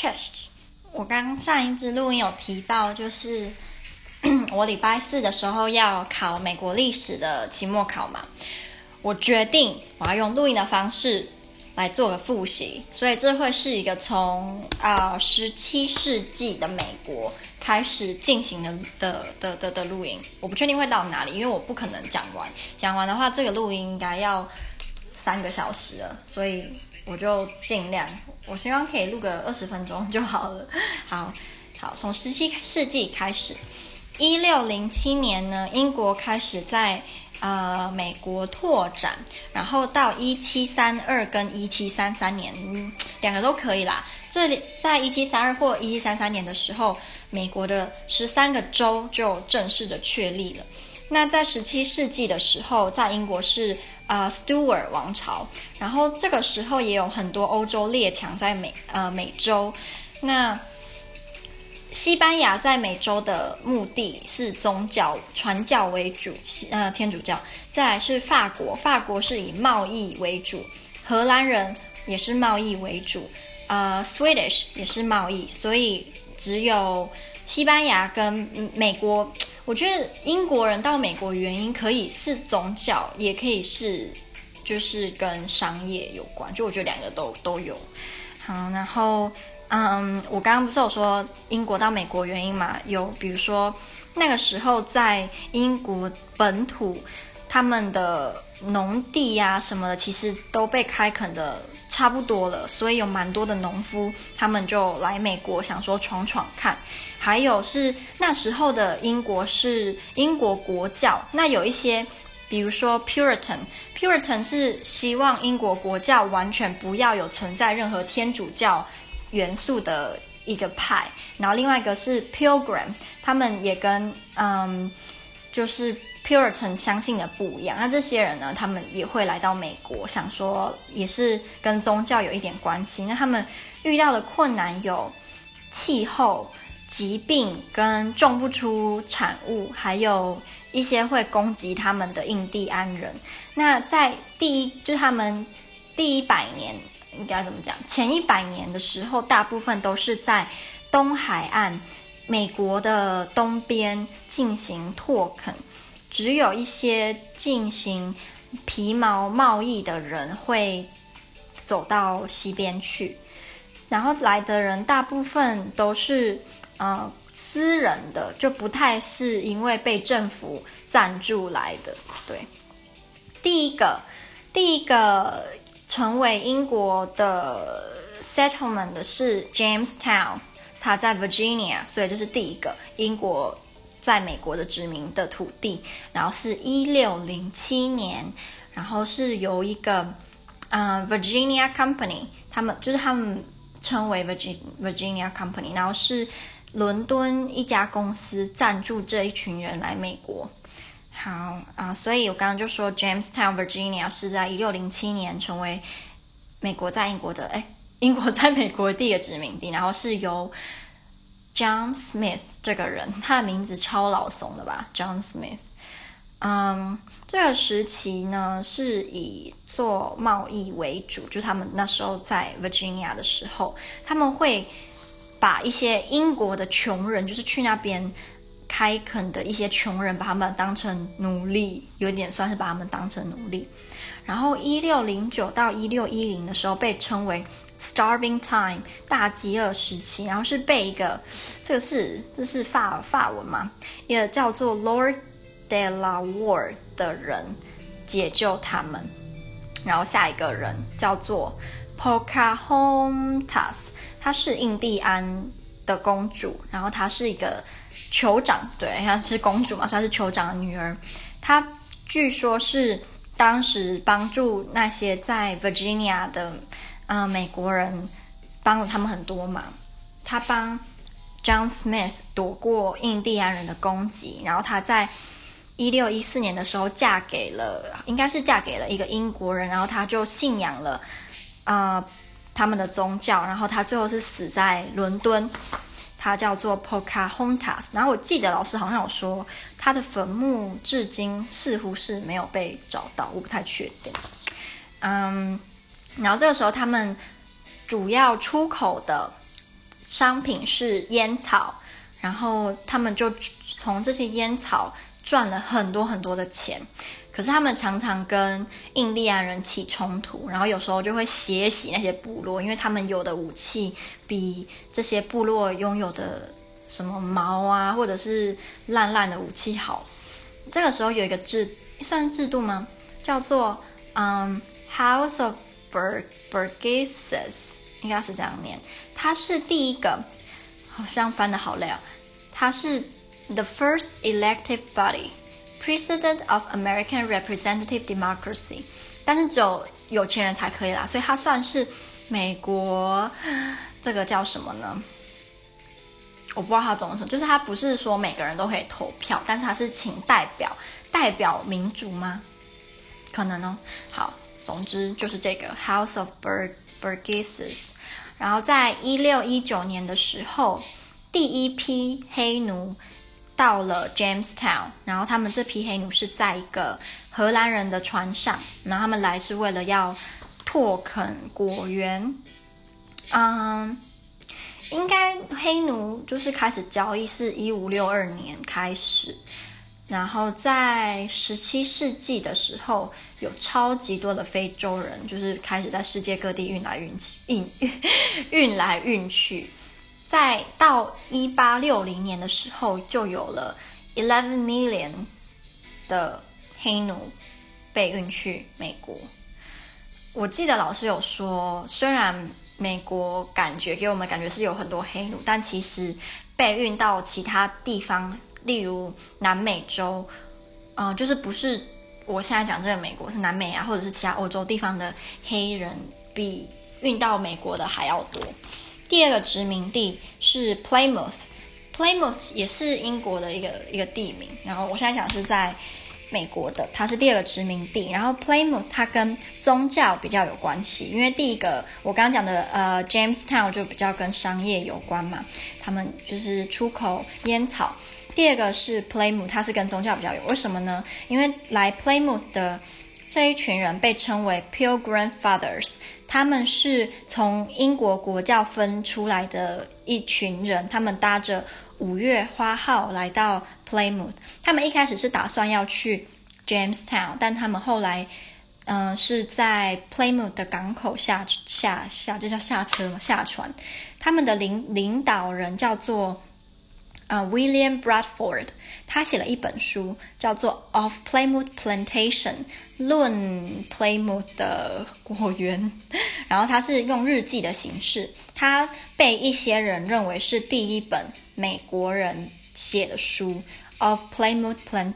test。我刚上一支录音有提到，就是 我礼拜四的时候要考美国历史的期末考嘛，我决定我要用录音的方式来做个复习，所以这会是一个从啊十七世纪的美国开始进行的的的的的录音。我不确定会到哪里，因为我不可能讲完，讲完的话这个录音应该要三个小时了，所以。我就尽量，我希望可以录个二十分钟就好了。好，好，从十七世纪开始，一六零七年呢，英国开始在呃美国拓展，然后到一七三二跟一七三三年，两个都可以啦。这里在一七三二或一七三三年的时候，美国的十三个州就正式的确立了。那在十七世纪的时候，在英国是。啊、，Stuart 王朝，然后这个时候也有很多欧洲列强在美呃美洲。那西班牙在美洲的目的是宗教传教为主，呃天主教。再来是法国，法国是以贸易为主。荷兰人也是贸易为主，呃，Swedish 也是贸易，所以只有西班牙跟美国。我觉得英国人到美国原因可以是宗教，也可以是就是跟商业有关。就我觉得两个都都有。好，然后嗯，我刚刚不是有说英国到美国原因嘛？有比如说那个时候在英国本土，他们的农地呀、什么的，其实都被开垦的差不多了，所以有蛮多的农夫，他们就来美国想说闯闯看。还有是那时候的英国是英国国教，那有一些，比如说 Puritan，Puritan 是希望英国国教完全不要有存在任何天主教元素的一个派，然后另外一个是 Pilgrim，他们也跟嗯，就是 Puritan 相信的不一样。那这些人呢，他们也会来到美国，想说也是跟宗教有一点关系。那他们遇到的困难有气候。疾病跟种不出产物，还有一些会攻击他们的印第安人。那在第一，就是他们第一百年，应该怎么讲？前一百年的时候，大部分都是在东海岸，美国的东边进行拓垦，只有一些进行皮毛贸易的人会走到西边去，然后来的人大部分都是。呃，私人的就不太是因为被政府赞助来的。对，第一个，第一个成为英国的 settlement 的是 Jamestown，它在 Virginia，所以这是第一个英国在美国的殖民的土地。然后是一六零七年，然后是由一个呃 Virginia Company，他们就是他们称为 Virgin Virginia Company，然后是。伦敦一家公司赞助这一群人来美国，好啊、所以我刚刚就说，Jamestown, Virginia 是在一六零七年成为美国在英国的，哎，英国在美国的第一个殖民地，然后是由 John Smith 这个人，他的名字超老怂的吧，John Smith，嗯，这个时期呢是以做贸易为主，就他们那时候在 Virginia 的时候，他们会。把一些英国的穷人，就是去那边开垦的一些穷人，把他们当成奴隶，有点算是把他们当成奴隶。然后一六零九到一六一零的时候，被称为 Starving Time 大饥饿时期，然后是被一个这个是这是法法文嘛，一个叫做 Lord de la War 的人解救他们。然后下一个人叫做 Pocahontas。她是印第安的公主，然后她是一个酋长，对，她是公主嘛，所以她是酋长的女儿。她据说是当时帮助那些在 Virginia 的呃美国人，帮了他们很多忙。他帮 John Smith 躲过印第安人的攻击，然后他在一六一四年的时候嫁给了，应该是嫁给了一个英国人，然后他就信仰了，呃。他们的宗教，然后他最后是死在伦敦，他叫做 Pocahontas。然后我记得老师好像有说，他的坟墓至今似乎是没有被找到，我不太确定。嗯，然后这个时候他们主要出口的商品是烟草，然后他们就从这些烟草赚了很多很多的钱。可是他们常常跟印第安人起冲突，然后有时候就会血洗那些部落，因为他们有的武器比这些部落拥有的什么矛啊，或者是烂烂的武器好。这个时候有一个制，算制度吗？叫做嗯、，House of Burgesses，应该是这样念。它是第一个，好像翻的好累啊。它是 the first elective body，President of American Representative Democracy，但是只有有钱人才可以啦，所以它算是美国这个叫什么呢？我不知道它怎么说，就是它不是说每个人都可以投票，但是它是请代表代表民主吗？可能哦。好，总之就是这个 House of Burgesses。然后在一六一九年的时候，第一批黑奴到了 Jamestown，然后他们这批黑奴是在一个荷兰人的船上，然后他们来是为了要拓垦果园，嗯。应该黑奴就是开始交易是一五六二年开始，然后在十七世纪的时候，有超级多的非洲人就是开始在世界各地运来运去，运 运来运去，在到一八六零年的时候，就有了 eleven million 的黑奴被运去美国。我记得老师有说，虽然。美国感觉给我们感觉是有很多黑奴，但其实被运到其他地方，例如南美洲，嗯、就是不是我现在讲这个美国，是南美啊，或者是其他欧洲地方的黑人，比运到美国的还要多。第二个殖民地是 Plymouth，Plymouth 也是英国的一个一个地名，然后我现在讲是在。美国的，它是第二个殖民地，然后 Plymouth 它跟宗教比较有关系，因为第一个我刚刚讲的呃 Jamestown 就比较跟商业有关嘛，他们就是出口烟草。第二个是 Playmouth，它是跟宗教比较有，为什么呢？因为来 Playmouth 的这一群人被称为 Pilgrim Fathers，他们是从英国国教分出来的一群人，他们搭着五月花号来到 Playmouth，他们一开始是打算要去 Jamestown，但他们后来，嗯、是在 Playmouth 的港口下下下，这叫下车吗？下船。他们的领领导人叫做啊、William Bradford，他写了一本书叫做《Of Plymouth Plantation》，论 Playmouth 的果园。然后他是用日记的形式，他被一些人认为是第一本。美国人写的书《Of Plymouth Plantation》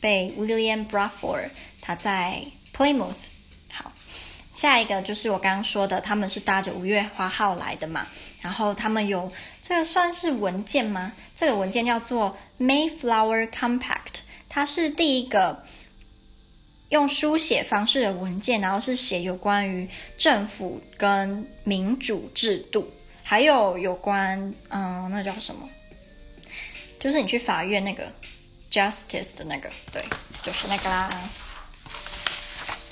被 William Bradford，他在 Playmouth。下一个就是我刚刚说的，他们是搭着五月花号来的嘛。然后他们有这个算是文件吗？这个文件叫做 Mayflower Compact，它是第一个用书写方式的文件，然后是写有关于政府跟民主制度。还有有关，嗯，那叫什么？就是你去法院那个 justice 的那个，对，就是那个啦。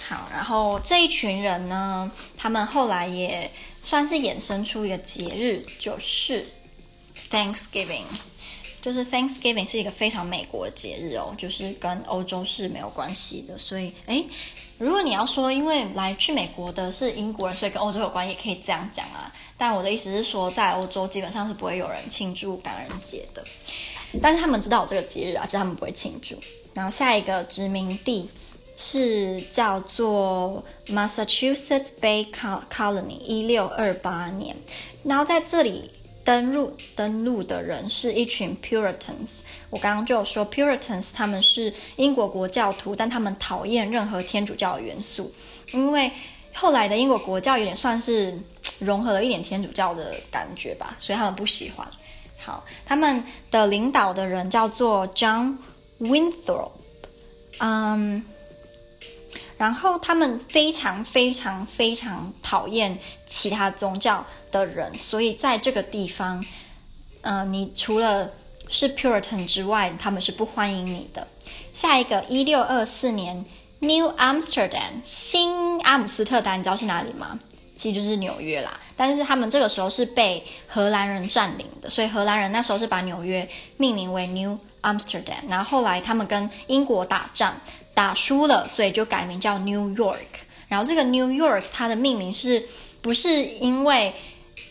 好，然后这一群人呢，他们后来也算是衍生出一个节日，就是 Thanksgiving。就是 Thanksgiving 是一个非常美国的节日哦，就是跟欧洲是没有关系的。所以，诶，如果你要说因为来去美国的是英国人，所以跟欧洲有关，也可以这样讲啊。但我的意思是说，在欧洲基本上是不会有人庆祝感恩节的。但是他们知道我这个节日啊，只是他们不会庆祝。然后下一个殖民地是叫做 Massachusetts Bay Colony，一六二八年。然后在这里。登陆登陆的人是一群 Puritans，我刚刚就有说 Puritans 他们是英国国教徒，但他们讨厌任何天主教的元素，因为后来的英国国教有点算是融合了一点天主教的感觉吧，所以他们不喜欢。好，他们的领导的人叫做 John Winthrop，嗯。然后他们非常非常非常讨厌其他宗教的人，所以在这个地方，呃，你除了是 Puritan 之外，他们是不欢迎你的。下一个，一六二四年，New Amsterdam 新阿姆斯特丹，你知道是哪里吗？其实就是纽约啦。但是他们这个时候是被荷兰人占领的，所以荷兰人那时候是把纽约命名为 New Amsterdam。然后后来他们跟英国打仗，打输了，所以就改名叫 New York。然后这个 New York 它的命名是不是因为？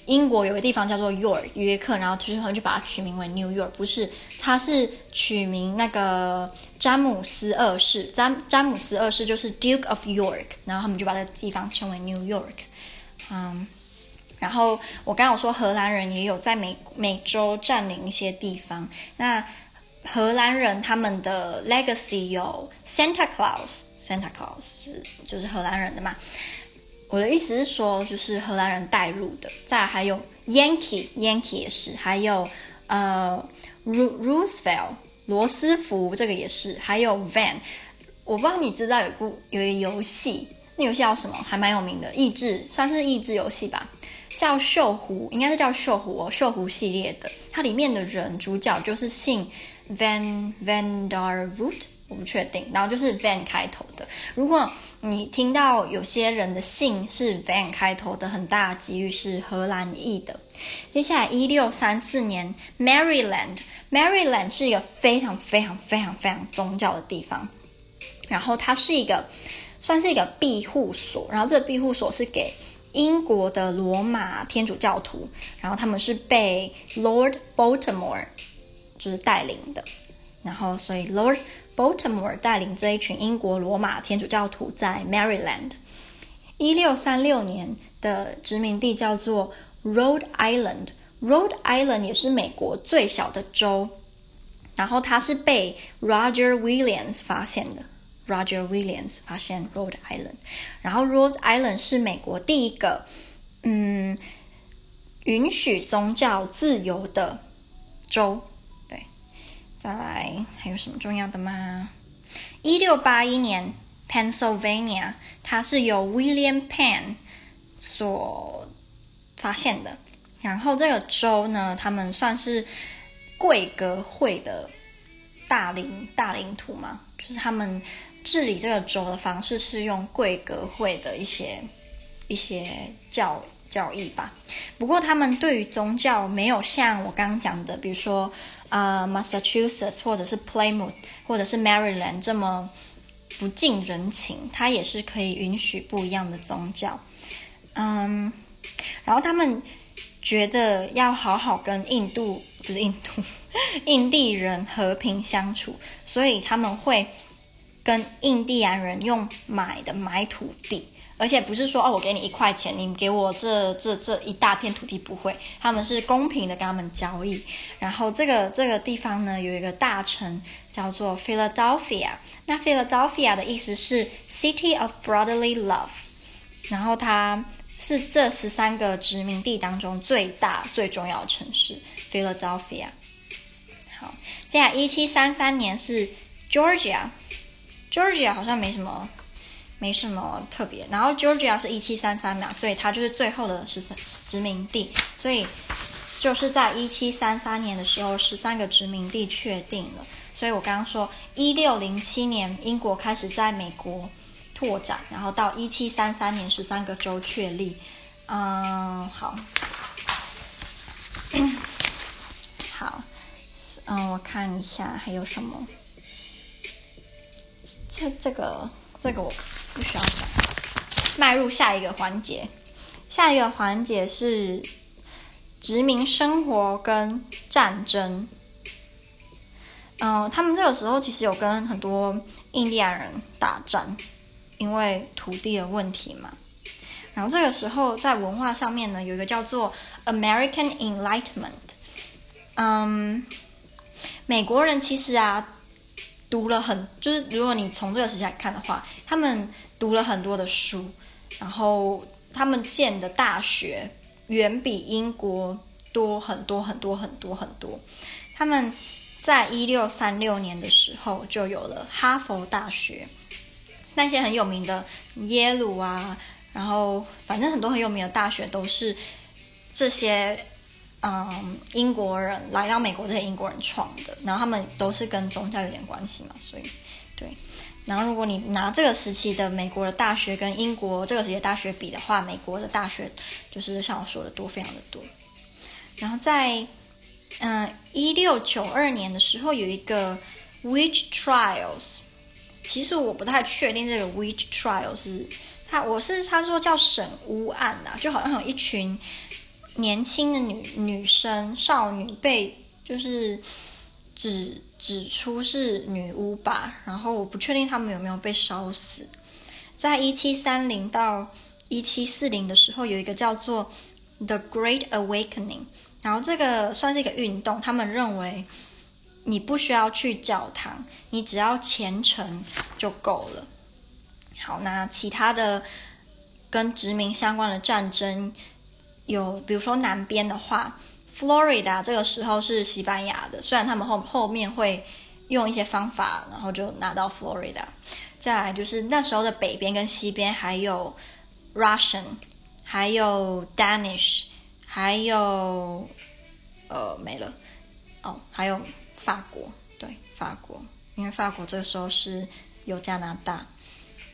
英国有个地方叫做 York 约克，然后他们就把它取名为 New York，不是，它是取名那个詹姆斯二世，詹詹姆斯二世就是 Duke of York，然后他们就把这个地方称为 New York。嗯，然后我刚刚有说荷兰人也有在美美洲占领一些地方，那荷兰人他们的 legacy 有 Santa Claus，Santa Claus 就是荷兰人的嘛。我的意思是说，就是荷兰人带入的，再还有 Yankee，Yankee 也是，还有呃，Roosevelt 罗斯福这个也是，还有 Van，我不知道你知道有部有一个游戏，那游戏叫什么？还蛮有名的，益智算是益智游戏吧，叫锈湖，应该是叫锈湖哦，锈湖系列的，它里面的人主角就是姓 Van Van Der Voot，。我不确定，然后就是 Van 开头的。如果你听到有些人的姓是 Van 开头的，很大几率是荷兰裔的。接下来，一六三四年，Maryland，Maryland 是一个非常非常非常非常宗教的地方。然后它是一个算是一个庇护所，然后这个庇护所是给英国的罗马天主教徒，然后他们是被 Lord Baltimore 就是带领的。然后所以 Lord Baltimore 带领这一群英国罗马天主教徒在 Maryland，一六三六年的殖民地叫做 Rhode Island，Rhode Island 也是美国最小的州，然后它是被 Roger Williams 发现的，Roger Williams 发现 Rhode Island，然后 Rhode Island 是美国第一个嗯允许宗教自由的州。再来，还有什么重要的吗？一六八一年，Pennsylvania，它是由 William Penn 所发现的。然后这个州呢，他们算是贵格会的大领大领土嘛，就是他们治理这个州的方式是用贵格会的一些一些教教义吧。不过他们对于宗教没有像我刚刚讲的，比如说。啊、，Massachusetts 或者是 Plymouth 或者是 Maryland 这么不近人情，它也是可以允许不一样的宗教。嗯，然后他们觉得要好好跟印度，不是印度，印第人和平相处，所以他们会跟印第安人用买的买土地。而且不是说哦，我给你一块钱，你给我这这这一大片土地，不会，他们是公平的跟他们交易。然后这个这个地方呢，有一个大城叫做 Philadelphia，那 Philadelphia 的意思是 City of Brotherly Love，然后它是这十三个殖民地当中最大最重要的城市 Philadelphia。好，接下来一七三三年是 Georgia，Georgia 好像没什么。没什么特别，然后 Georgia 是一七三三嘛，所以它就是最后的十三殖民地，所以就是在一七三三年的时候，十三个殖民地确定了。所以我刚刚说，一六零七年英国开始在美国拓展，然后到一七三三年十三个州确立。嗯，好，好，嗯，我看一下还有什么，这这个。这个我不需要讲。迈入下一个环节，下一个环节是殖民生活跟战争。嗯，他们这个时候其实有跟很多印第安人打仗，因为土地的问题嘛。然后这个时候在文化上面呢，有一个叫做 American Enlightenment。嗯，美国人其实啊。读了很，就是如果你从这个时期来看的话，他们读了很多的书，然后他们建的大学远比英国多很多很多很多很多。他们在一六三六年的时候就有了哈佛大学，那些很有名的耶鲁啊，然后反正很多很有名的大学都是这些。嗯，英国人来到美国，这些英国人创的，然后他们都是跟宗教有点关系嘛，所以对。然后如果你拿这个时期的美国的大学跟英国这个时期的大学比的话，美国的大学就是像我说的多，非常的多。然后在嗯一六九二年的时候有一个 witch trials，其实我不太确定这个 witch trials 是他我是他说叫审巫案呐，就好像有一群年轻的女女生少女被就是指指出是女巫吧，然后我不确定他们有没有被烧死。在一七三零到一七四零的时候，有一个叫做 The Great Awakening。然后这个算是一个运动，他们认为你不需要去教堂，你只要虔诚就够了。好，那其他的跟殖民相关的战争有，比如说南边的话，Florida 这个时候是西班牙的，虽然他们后后面会用一些方法，然后就拿到 Florida。再来就是那时候的北边跟西边还有 Russian，还有 Danish。还有，呃，没了，哦，还有法国，对，法国，因为法国这个时候是有加拿大，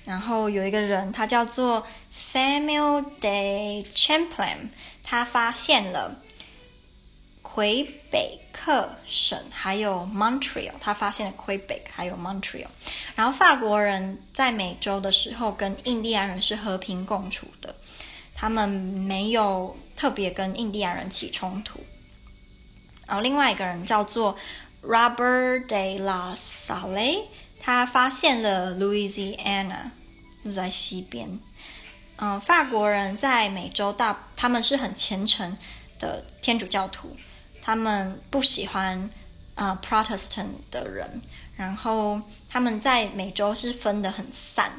然后有一个人，他叫做 Samuel de Champlain，他发现了魁北克省还有 Montreal，他发现了魁北克还有 Montreal，然后法国人在美洲的时候跟印第安人是和平共处的。他们没有特别跟印第安人起冲突。然后另外一个人叫做 Robert de la Salle，他发现了 Louisiana，在西边。嗯，法国人在美洲大，他们是很虔诚的天主教徒，他们不喜欢啊、Protestant 的人。然后他们在美洲是分得很散，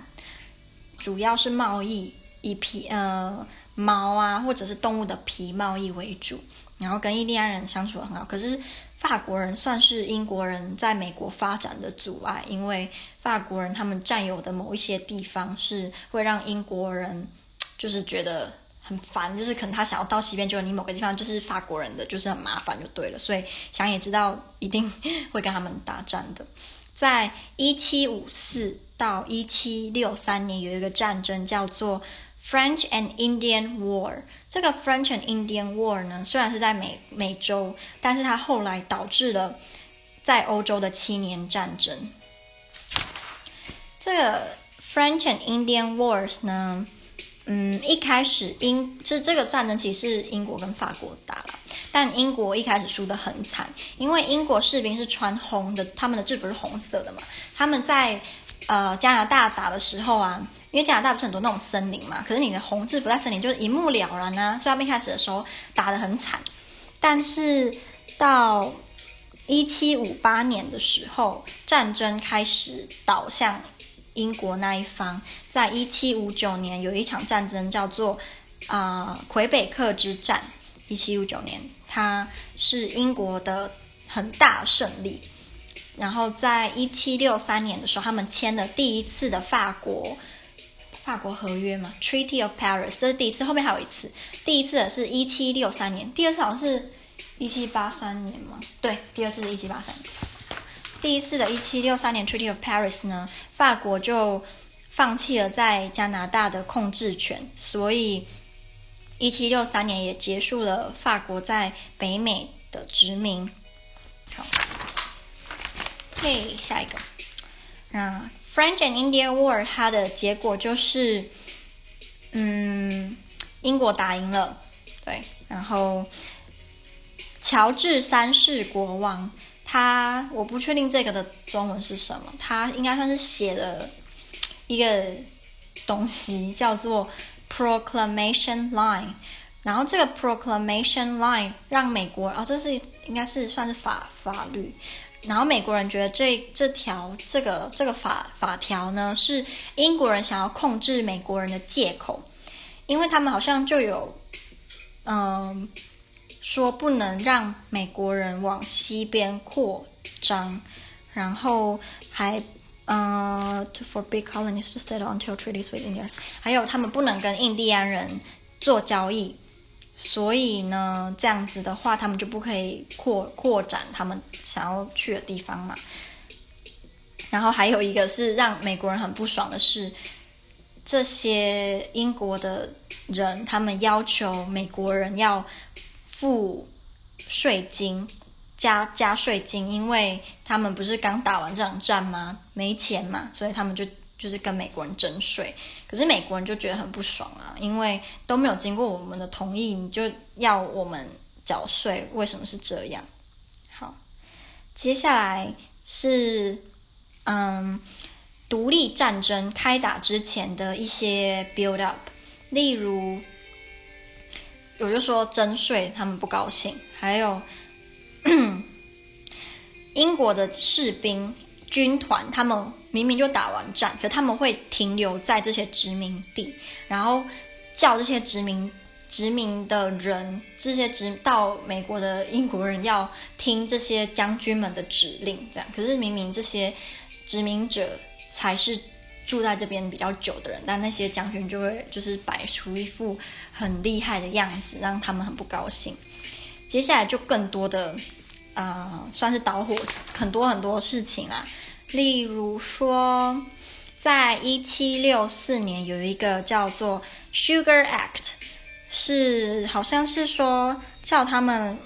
主要是贸易。以皮呃毛啊，或者是动物的皮贸易为主，然后跟印第安人相处很好。可是法国人算是英国人在美国发展的阻碍，因为法国人他们占有的某一些地方是会让英国人就是觉得很烦，就是可能他想要到西边，就你某个地方就是法国人的，就是很麻烦就对了。所以想也知道一定会跟他们打战的。在一七五四到一七六三年有一个战争叫做。French and Indian War，这个 French and Indian War 呢，虽然是在美美洲，但是它后来导致了在欧洲的七年战争。这个 French and Indian Wars 呢，嗯，一开始英这这个战争其实是英国跟法国打了，但英国一开始输得很惨，因为英国士兵是穿红的，他们的制服是红色的嘛，他们在。呃，加拿大打的时候啊，因为加拿大不是很多那种森林嘛，可是你的红制服在森林就是一目了然啊，所以他们一开始的时候打得很惨。但是到一七五八年的时候，战争开始倒向英国那一方。在一七五九年有一场战争叫做啊、魁北克之战，一七五九年它是英国的很大胜利。然后在一七六三年的时候，他们签了第一次的法国法国合约嘛，Treaty of Paris，这是第一次。后面还有一次，第一次的是一七六三年，第二次好像是一七八三年嘛。对，第二次是一七八三年。第一次的一七六三年 Treaty of Paris 呢，法国就放弃了在加拿大的控制权，所以一七六三年也结束了法国在北美的殖民。好。嘿，下一个，啊，French and India War，它的结果就是，嗯，英国打赢了，对，然后乔治三世国王，他我不确定这个的中文是什么，他应该算是写了一个东西叫做 Proclamation Line，然后这个 Proclamation Line 让美国，啊、哦，这是应该是算是法法律。然后美国人觉得这这条这个这个法法条呢，是英国人想要控制美国人的借口，因为他们好像就有，嗯、说不能让美国人往西边扩张，然后还呃，to forbid colonies to settle until treaties with Indians，还有他们不能跟印第安人做交易。所以呢，这样子的话，他们就不可以扩扩展他们想要去的地方嘛。然后还有一个是让美国人很不爽的是，这些英国的人他们要求美国人要付税金，加加税金，因为他们不是刚打完这场战吗？没钱嘛，所以他们就就是跟美国人征税。可是美国人就觉得很不爽啊，因为都没有经过我们的同意，你就要我们缴税，为什么是这样？好，接下来是嗯，独立战争开打之前的一些 build up，例如，我就说征税，他们不高兴，还有。英国的士兵军团，他们明明就打完战，可他们会停留在这些殖民地，然后叫这些殖民殖民的人，这些殖到美国的英国人要听这些将军们的指令，这样。可是明明这些殖民者才是住在这边比较久的人，但那些将军就会就是摆出一副很厉害的样子，让他们很不高兴。接下来就更多的，啊、呃，算是导火很多很多事情啦。例如说，在一七六四年有一个叫做 Sugar Act，是好像是说叫他们，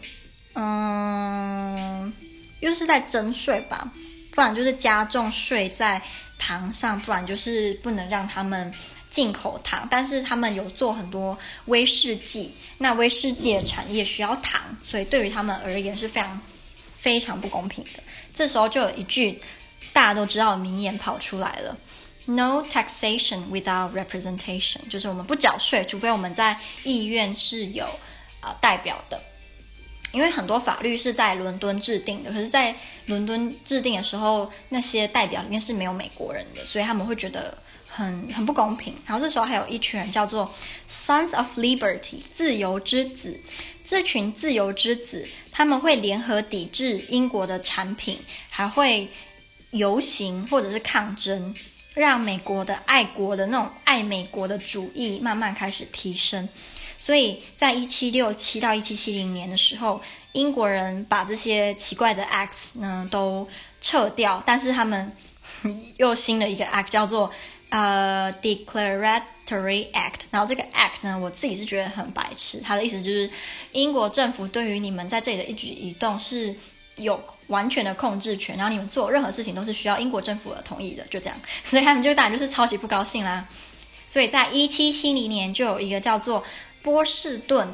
嗯，又是在征税吧，不然就是加重税在糖上，不然就是不能让他们。进口糖，但是他们有做很多威士忌，那威士忌的产业需要糖，所以对于他们而言是非常非常不公平的。这时候就有一句大家都知道的名言跑出来了：“No taxation without representation”，就是我们不缴税，除非我们在议院是有啊、代表的。因为很多法律是在伦敦制定的，可是，在伦敦制定的时候，那些代表里面是没有美国人的，所以他们会觉得。很很不公平，然后这时候还有一群人叫做 Sons of Liberty 自由之子，这群自由之子他们会联合抵制英国的产品，还会游行或者是抗争，让美国的爱国的那种爱美国的主义慢慢开始提升。所以在一七六七到一七七零年的时候，英国人把这些奇怪的 acts 呢都撤掉，但是他们 又新的一个 act 叫做。呃、，Declaratory Act，然后这个 Act 呢，我自己是觉得很白痴。它的意思就是，英国政府对于你们在这里的一举一动是有完全的控制权，然后你们做任何事情都是需要英国政府的同意的，就这样。所以他们就当然就是超级不高兴啦。所以在一七七零年就有一个叫做波士顿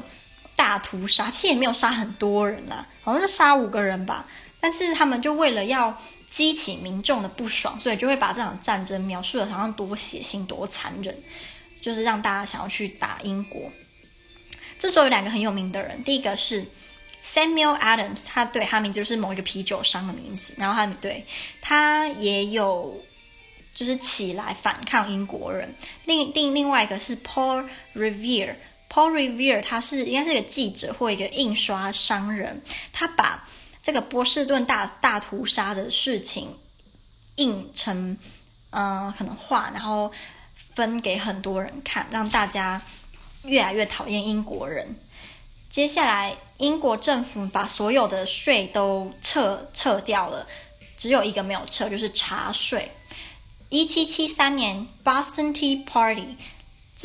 大屠杀，其实也没有杀很多人啦，好像是杀五个人吧。但是他们就为了要。激起民众的不爽，所以就会把这场战争描述的好像多血腥、多残忍，就是让大家想要去打英国。这时候有两个很有名的人，第一个是 Samuel Adams，他对他名字就是某一个啤酒商的名字，然后他对他也有就是起来反抗英国人。另另另外一个是 Paul Revere，Paul Revere 他是应该是一个记者或一个印刷商人，他把。这个波士顿大大屠杀的事情印成，嗯、可能画，然后分给很多人看，让大家越来越讨厌英国人。接下来，英国政府把所有的税都撤撤掉了，只有一个没有撤，就是茶税。一七七三年，Boston Tea Party。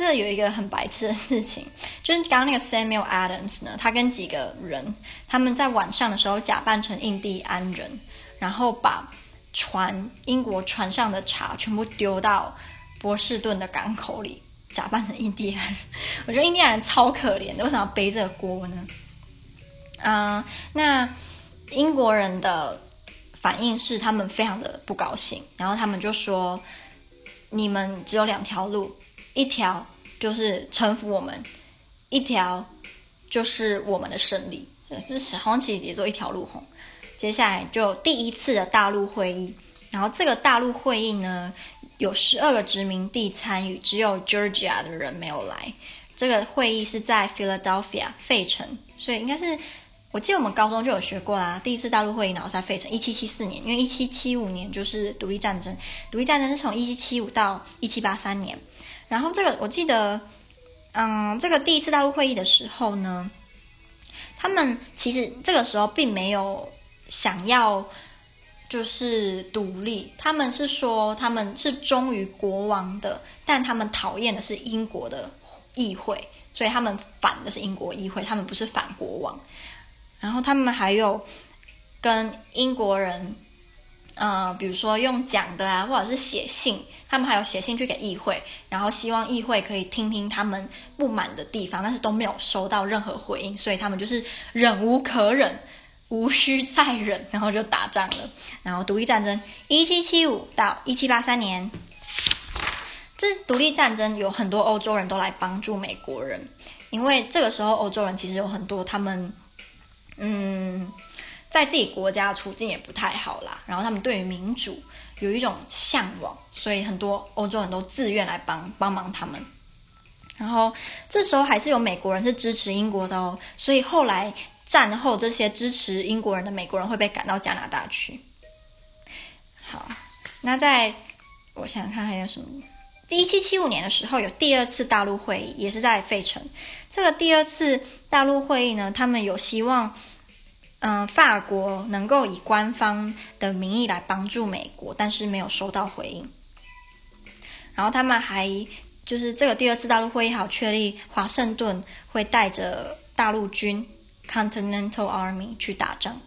这有一个很白痴的事情，就是刚刚那个 Samuel Adams 呢，他跟几个人，他们在晚上的时候假扮成印第安人，然后把船英国船上的茶全部丢到波士顿的港口里，假扮成印第安人。我觉得印第安人超可怜的，为什么要背这个锅呢？嗯、那英国人的反应是他们非常的不高兴，然后他们就说：“你们只有两条路。”一条就是臣服我们，一条就是我们的胜利。这是红旗也就一条路红。接下来就第一次的大陆会议，然后这个大陆会议呢，有十二个殖民地参与，只有 Georgia 的人没有来。这个会议是在 Philadelphia 费城，所以应该是我记得我们高中就有学过啦。第一次大陆会议然后在费城，一七七四年，因为一七七五年就是独立战争，独立战争是从一七七五到一七八三年。然后这个我记得，嗯，这个第一次大陆会议的时候呢，他们其实这个时候并没有想要就是独立。他们是说他们是忠于国王的，但他们讨厌的是英国的议会，所以他们反的是英国议会，他们不是反国王。然后他们还有跟英国人。呃，比如说用讲的啊，或者是写信，他们还有写信去给议会，然后希望议会可以听听他们不满的地方，但是都没有收到任何回应，所以他们就是忍无可忍，无需再忍，然后就打仗了。然后独立战争一七七五到一七八三年，这独立战争有很多欧洲人都来帮助美国人，因为这个时候欧洲人其实有很多他们，嗯。在自己国家的处境也不太好啦，然后他们对于民主有一种向往，所以很多欧洲人都自愿来帮帮忙他们。然后这时候还是有美国人是支持英国的哦，所以后来战后这些支持英国人的美国人会被赶到加拿大去。好，那在我想想看还有什么？一七七五年的时候有第二次大陆会议，也是在费城。这个第二次大陆会议呢，他们有希望。嗯，法国能够以官方的名义来帮助美国，但是没有收到回应。然后他们还就是这个第二次大陆会议，好确立华盛顿会带着大陆军 （Continental Army） 去打仗。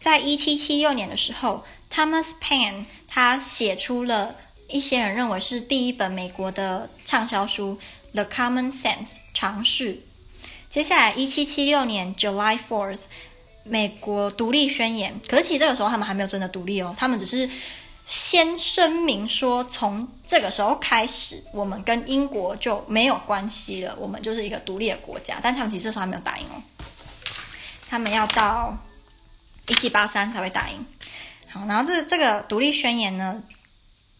在一七七六年的时候，Thomas Paine 他写出了一些人认为是第一本美国的畅销书《The Common Sense》常识。接下来，一七七六年 July Fourth。美国独立宣言，可是其实这个时候他们还没有真的独立哦，他们只是先声明说，从这个时候开始，我们跟英国就没有关系了，我们就是一个独立的国家。但他们其实这时候还没有打赢哦，他们要到一七八三才会打赢。好，然后这这个独立宣言呢，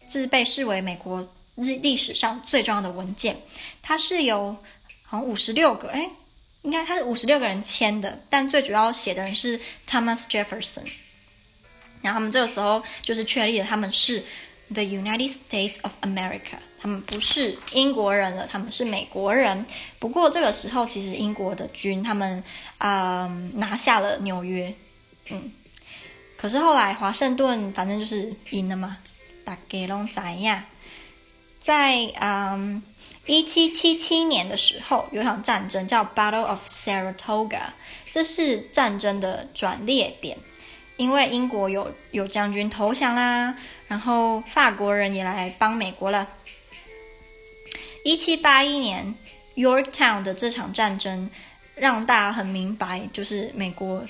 这是被视为美国历历史上最重要的文件，它是由好像五十六个哎。应该他是五十六个人签的，但最主要写的人是 Thomas Jefferson。然后他们这个时候就是确立了他们是 The United States of America，他们不是英国人了，他们是美国人。不过这个时候其实英国的军他们啊、拿下了纽约，嗯，可是后来华盛顿反正就是赢了嘛，大家都知呀，在嗯。一七七七年的时候，有场战争叫 Battle of Saratoga，这是战争的转捩点，因为英国有有将军投降啦，然后法国人也来帮美国了。一七八一年 Yorktown 的这场战争，让大家很明白，就是美国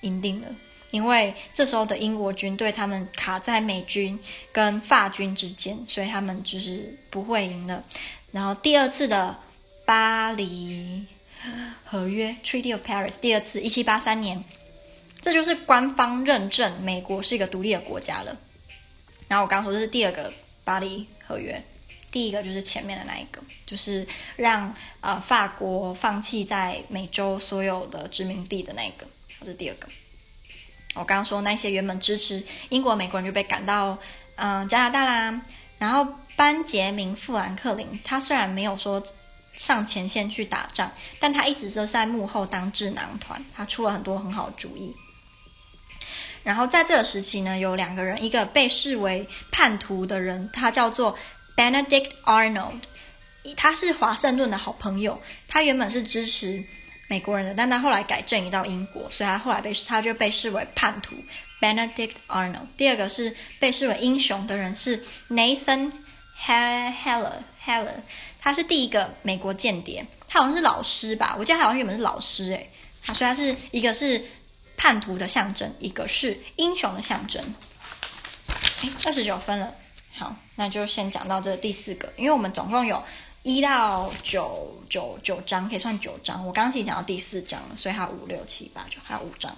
赢定了，因为这时候的英国军队他们卡在美军跟法军之间，所以他们就是不会赢的。然后第二次的巴黎合约 （Treaty of Paris），第二次一七八三年，这就是官方认证美国是一个独立的国家了。然后我刚说这是第二个巴黎合约，第一个就是前面的那一个，就是让呃法国放弃在美洲所有的殖民地的那个，这是第二个。我刚刚说那些原本支持英国美国人就被赶到嗯、加拿大啦，然后。班杰明·富兰克林，他虽然没有说上前线去打仗，但他一直都在幕后当智囊团，他出了很多很好的主意。然后在这个时期呢，有两个人，一个被视为叛徒的人，他叫做 Benedict Arnold，他是华盛顿的好朋友，他原本是支持美国人的，但他后来改阵营到英国，所以他后来被他就被视为叛徒 Benedict Arnold。第二个是被视为英雄的人是 Nathan。Heller Heller，他是第一个美国间谍，他好像是老师吧？我记得他好像原本是老师诶，他说他是一个是叛徒的象征，一个是英雄的象征。哎，二十九分了，好，那就先讲到这第四个，因为我们总共有一到九九九章，可以算九章。我刚刚其实讲到第四章了，所以还有五六七八九，还有五章。